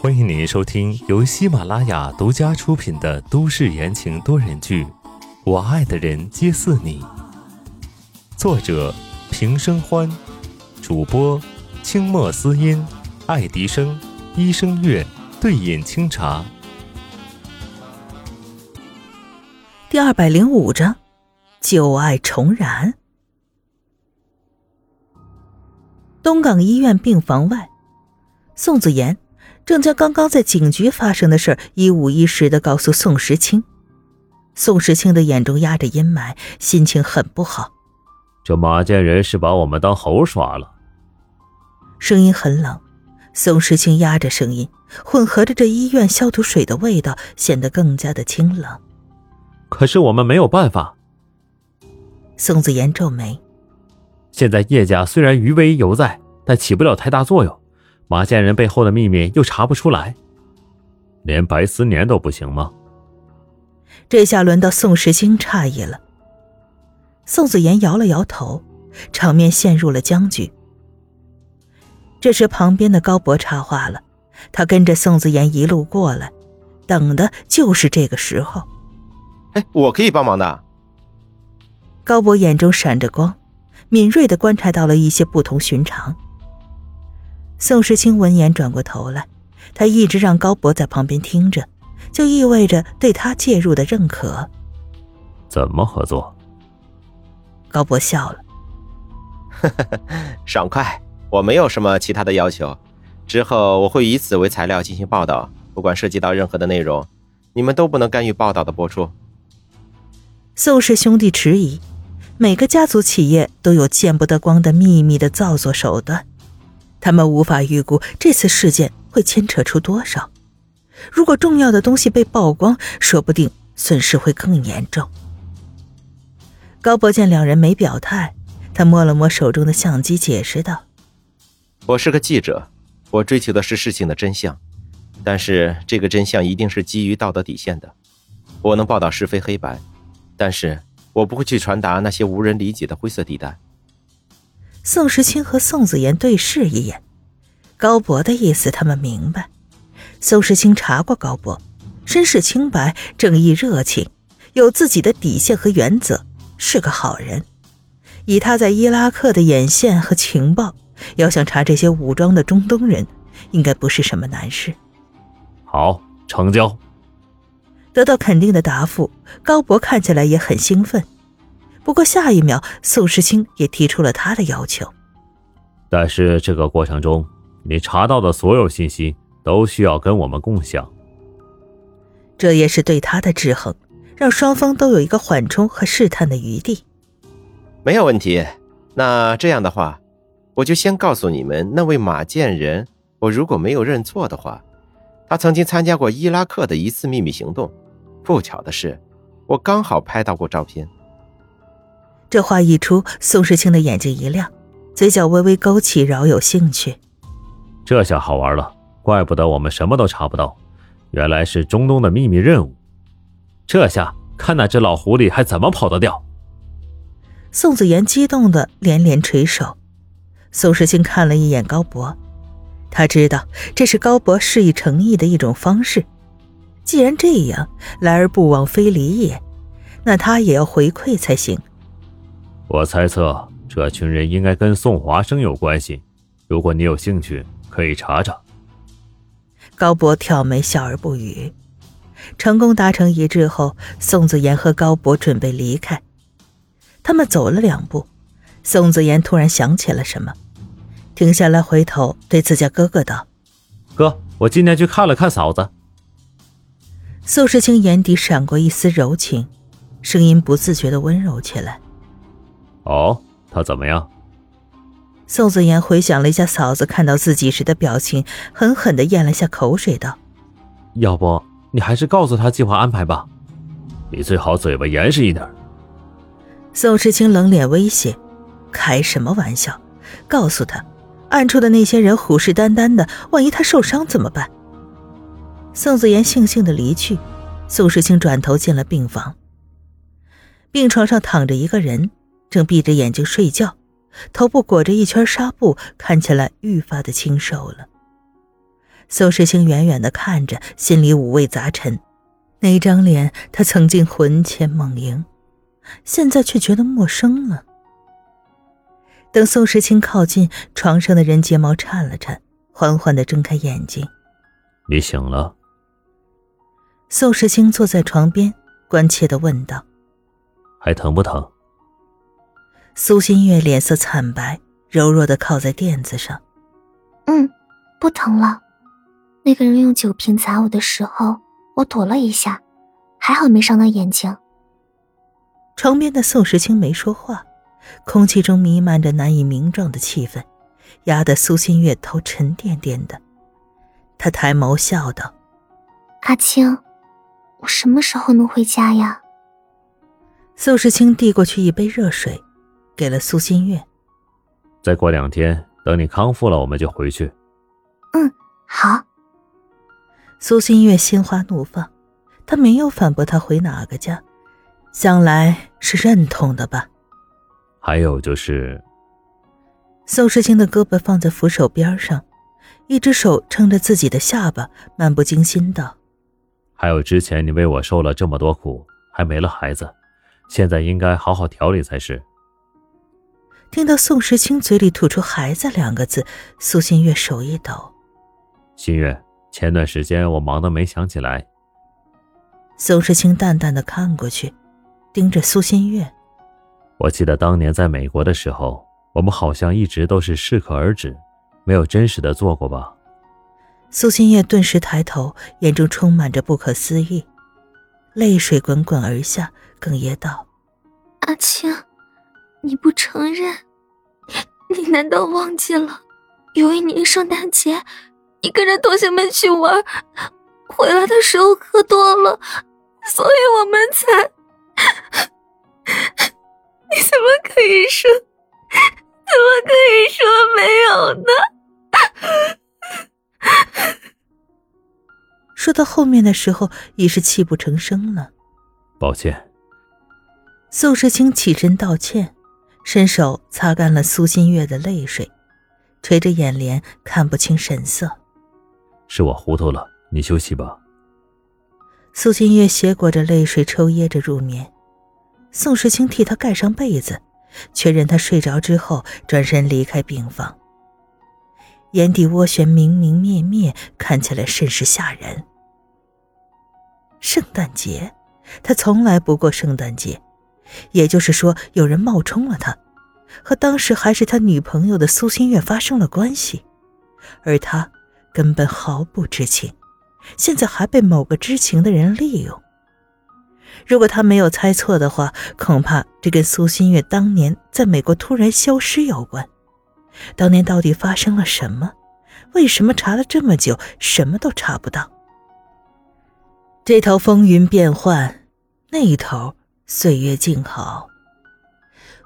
欢迎您收听由喜马拉雅独家出品的都市言情多人剧《我爱的人皆似你》，作者平生欢，主播清墨思音、爱迪生、医生月、对饮清茶。第二百零五章，旧爱重燃。东港医院病房外，宋子妍。正将刚刚在警局发生的事一五一十的告诉宋时清，宋时清的眼中压着阴霾，心情很不好。这马建仁是把我们当猴耍了。声音很冷，宋时清压着声音，混合着这医院消毒水的味道，显得更加的清冷。可是我们没有办法。宋子言皱眉，现在叶家虽然余威犹在，但起不了太大作用。马建仁背后的秘密又查不出来，连白思年都不行吗？这下轮到宋时清诧异了。宋子言摇了摇头，场面陷入了僵局。这时，旁边的高博插话了，他跟着宋子言一路过来，等的就是这个时候。哎，我可以帮忙的。高博眼中闪着光，敏锐的观察到了一些不同寻常。宋时清闻言转过头来，他一直让高博在旁边听着，就意味着对他介入的认可。怎么合作？高博笑了，爽快，我没有什么其他的要求。之后我会以此为材料进行报道，不管涉及到任何的内容，你们都不能干预报道的播出。宋氏兄弟迟疑，每个家族企业都有见不得光的秘密的造作手段。他们无法预估这次事件会牵扯出多少。如果重要的东西被曝光，说不定损失会更严重。高博见两人没表态，他摸了摸手中的相机，解释道：“我是个记者，我追求的是事情的真相，但是这个真相一定是基于道德底线的。我能报道是非黑白，但是我不会去传达那些无人理解的灰色地带。”宋时清和宋子妍对视一眼，高博的意思他们明白。宋时清查过高博，身世清白，正义热情，有自己的底线和原则，是个好人。以他在伊拉克的眼线和情报，要想查这些武装的中东人，应该不是什么难事。好，成交。得到肯定的答复，高博看起来也很兴奋。不过下一秒，宋时清也提出了他的要求。但是这个过程中，你查到的所有信息都需要跟我们共享。这也是对他的制衡，让双方都有一个缓冲和试探的余地。没有问题。那这样的话，我就先告诉你们，那位马建仁，我如果没有认错的话，他曾经参加过伊拉克的一次秘密行动。不巧的是，我刚好拍到过照片。这话一出，宋时清的眼睛一亮，嘴角微微勾起，饶有兴趣。这下好玩了，怪不得我们什么都查不到，原来是中东的秘密任务。这下看那只老狐狸还怎么跑得掉！宋子言激动的连连垂手。宋时清看了一眼高博，他知道这是高博示意诚意的一种方式。既然这样，来而不往非礼也，那他也要回馈才行。我猜测这群人应该跟宋华生有关系，如果你有兴趣，可以查查。高博挑眉，笑而不语。成功达成一致后，宋子妍和高博准备离开。他们走了两步，宋子妍突然想起了什么，停下来，回头对自家哥哥道：“哥，我今天去看了看嫂子。”宋时清眼底闪过一丝柔情，声音不自觉的温柔起来。哦，他怎么样？宋子言回想了一下嫂子看到自己时的表情，狠狠的咽了下口水，道：“要不你还是告诉他计划安排吧，你最好嘴巴严实一点。”宋时清冷脸威胁：“开什么玩笑？告诉他，暗处的那些人虎视眈眈的，万一他受伤怎么办？”宋子言悻悻的离去，宋时清转头进了病房。病床上躺着一个人。正闭着眼睛睡觉，头部裹着一圈纱布，看起来愈发的清瘦了。宋时清远远的看着，心里五味杂陈。那张脸，他曾经魂牵梦萦，现在却觉得陌生了。等宋时清靠近床上的人，睫毛颤了颤，缓缓的睁开眼睛。你醒了。宋时清坐在床边，关切的问道：“还疼不疼？”苏新月脸色惨白，柔弱的靠在垫子上。嗯，不疼了。那个人用酒瓶砸我的时候，我躲了一下，还好没伤到眼睛。床边的宋时清没说话，空气中弥漫着难以名状的气氛，压得苏新月头沉甸甸的。他抬眸笑道：“阿青，我什么时候能回家呀？”宋时清递过去一杯热水。给了苏新月。再过两天，等你康复了，我们就回去。嗯，好。苏新月心花怒放，她没有反驳他回哪个家，想来是认同的吧。还有就是，宋世清的胳膊放在扶手边上，一只手撑着自己的下巴，漫不经心道：“还有之前你为我受了这么多苦，还没了孩子，现在应该好好调理才是。”听到宋时清嘴里吐出“孩子”两个字，苏新月手一抖。新月，前段时间我忙得没想起来。宋时清淡淡的看过去，盯着苏新月。我记得当年在美国的时候，我们好像一直都是适可而止，没有真实的做过吧？苏新月顿时抬头，眼中充满着不可思议，泪水滚滚而下，哽咽道：“阿青。”你不承认？你难道忘记了？有一年圣诞节，你跟着同学们去玩，回来的时候喝多了，所以我们才…… 你怎么可以说？怎么可以说没有呢？说到后面的时候，已是泣不成声了。抱歉。宋时清起身道歉。伸手擦干了苏新月的泪水，垂着眼帘看不清神色。是我糊涂了，你休息吧。苏新月斜裹着泪水抽噎着入眠，宋时清替她盖上被子，确认她睡着之后，转身离开病房。眼底涡旋明明灭灭，看起来甚是吓人。圣诞节，他从来不过圣诞节。也就是说，有人冒充了他，和当时还是他女朋友的苏新月发生了关系，而他根本毫不知情，现在还被某个知情的人利用。如果他没有猜错的话，恐怕这跟苏新月当年在美国突然消失有关。当年到底发生了什么？为什么查了这么久，什么都查不到？这头风云变幻，那一头……岁月静好。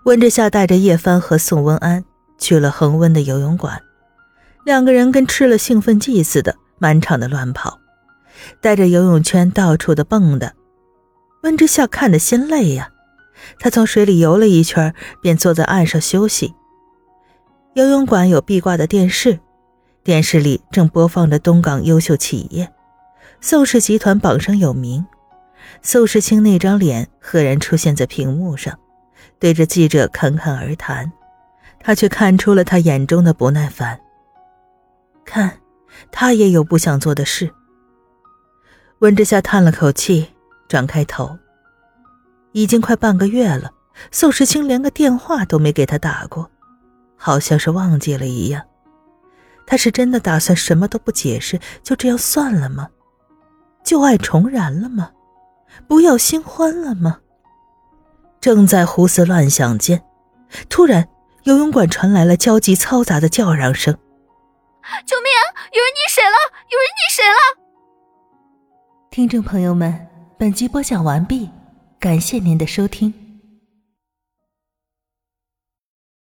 温之夏带着叶帆和宋文安去了恒温的游泳馆，两个人跟吃了兴奋剂似的，满场的乱跑，带着游泳圈到处的蹦的。温之夏看得心累呀，他从水里游了一圈，便坐在岸上休息。游泳馆有壁挂的电视，电视里正播放着东港优秀企业，宋氏集团榜上有名。宋时清那张脸赫然出现在屏幕上，对着记者侃侃而谈，他却看出了他眼中的不耐烦。看，他也有不想做的事。温之夏叹了口气，转开头。已经快半个月了，宋时清连个电话都没给他打过，好像是忘记了一样。他是真的打算什么都不解释，就这样算了吗？旧爱重燃了吗？不要新欢了吗？正在胡思乱想间，突然游泳馆传来了焦急嘈杂的叫嚷声：“救命啊！有人溺水了！有人溺水了！”听众朋友们，本集播讲完毕，感谢您的收听。